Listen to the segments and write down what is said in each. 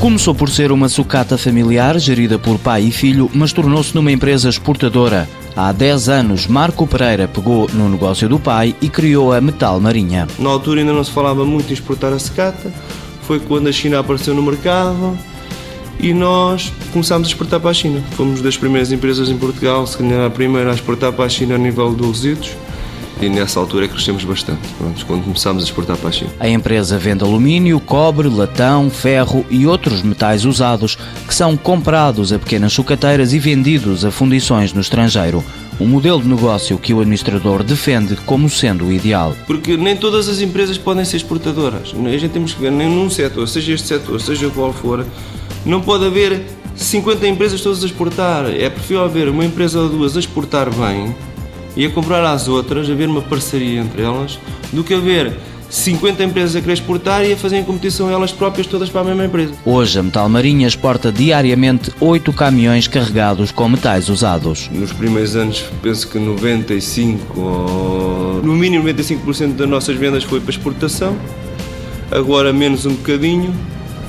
Começou por ser uma sucata familiar gerida por pai e filho, mas tornou-se numa empresa exportadora. Há 10 anos, Marco Pereira pegou no negócio do pai e criou a Metal Marinha. Na altura ainda não se falava muito em exportar a secata, foi quando a China apareceu no mercado e nós começámos a exportar para a China. Fomos das primeiras empresas em Portugal, se calhar a primeira a exportar para a China a nível de resíduos e nessa altura crescemos bastante, pronto, quando começámos a exportar para a China. A empresa vende alumínio, cobre, latão, ferro e outros metais usados que são comprados a pequenas sucateiras e vendidos a fundições no estrangeiro. Um modelo de negócio que o administrador defende como sendo o ideal. Porque nem todas as empresas podem ser exportadoras. A gente temos que ver, nem num setor, seja este setor, seja qual for, não pode haver 50 empresas todas a exportar. É preferível haver uma empresa ou duas a exportar bem e a comprar às outras, haver uma parceria entre elas, do que haver 50 empresas a querer exportar e a fazerem competição elas próprias todas para a mesma empresa. Hoje a Metal Marinha exporta diariamente 8 caminhões carregados com metais usados. Nos primeiros anos penso que 95 ou no mínimo 95% das nossas vendas foi para exportação. Agora menos um bocadinho,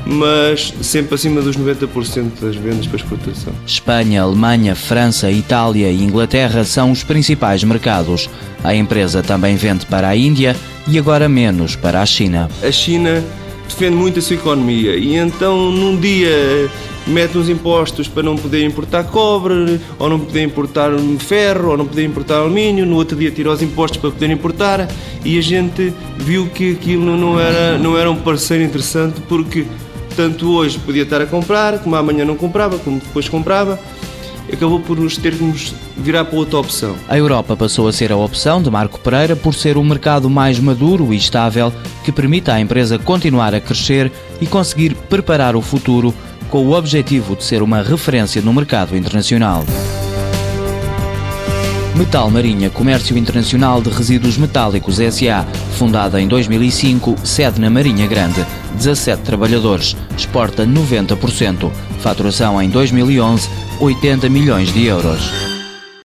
mas sempre acima dos 90% das vendas para exportação. Espanha, Alemanha, França, Itália e Inglaterra são os principais mercados. A empresa também vende para a Índia e agora menos para a China. A China defende muito a sua economia e então num dia mete uns impostos para não poder importar cobre, ou não poder importar ferro, ou não poder importar alumínio, no outro dia tira os impostos para poder importar e a gente viu que aquilo não era, não era um parceiro interessante porque tanto hoje podia estar a comprar, como amanhã não comprava, como depois comprava. Acabou por nos ter que nos virar para outra opção. A Europa passou a ser a opção de Marco Pereira por ser um mercado mais maduro e estável que permita à empresa continuar a crescer e conseguir preparar o futuro com o objetivo de ser uma referência no mercado internacional. Metal Marinha Comércio Internacional de Resíduos Metálicos SA, fundada em 2005, sede na Marinha Grande, 17 trabalhadores, exporta 90%, faturação em 2011, 80 milhões de euros.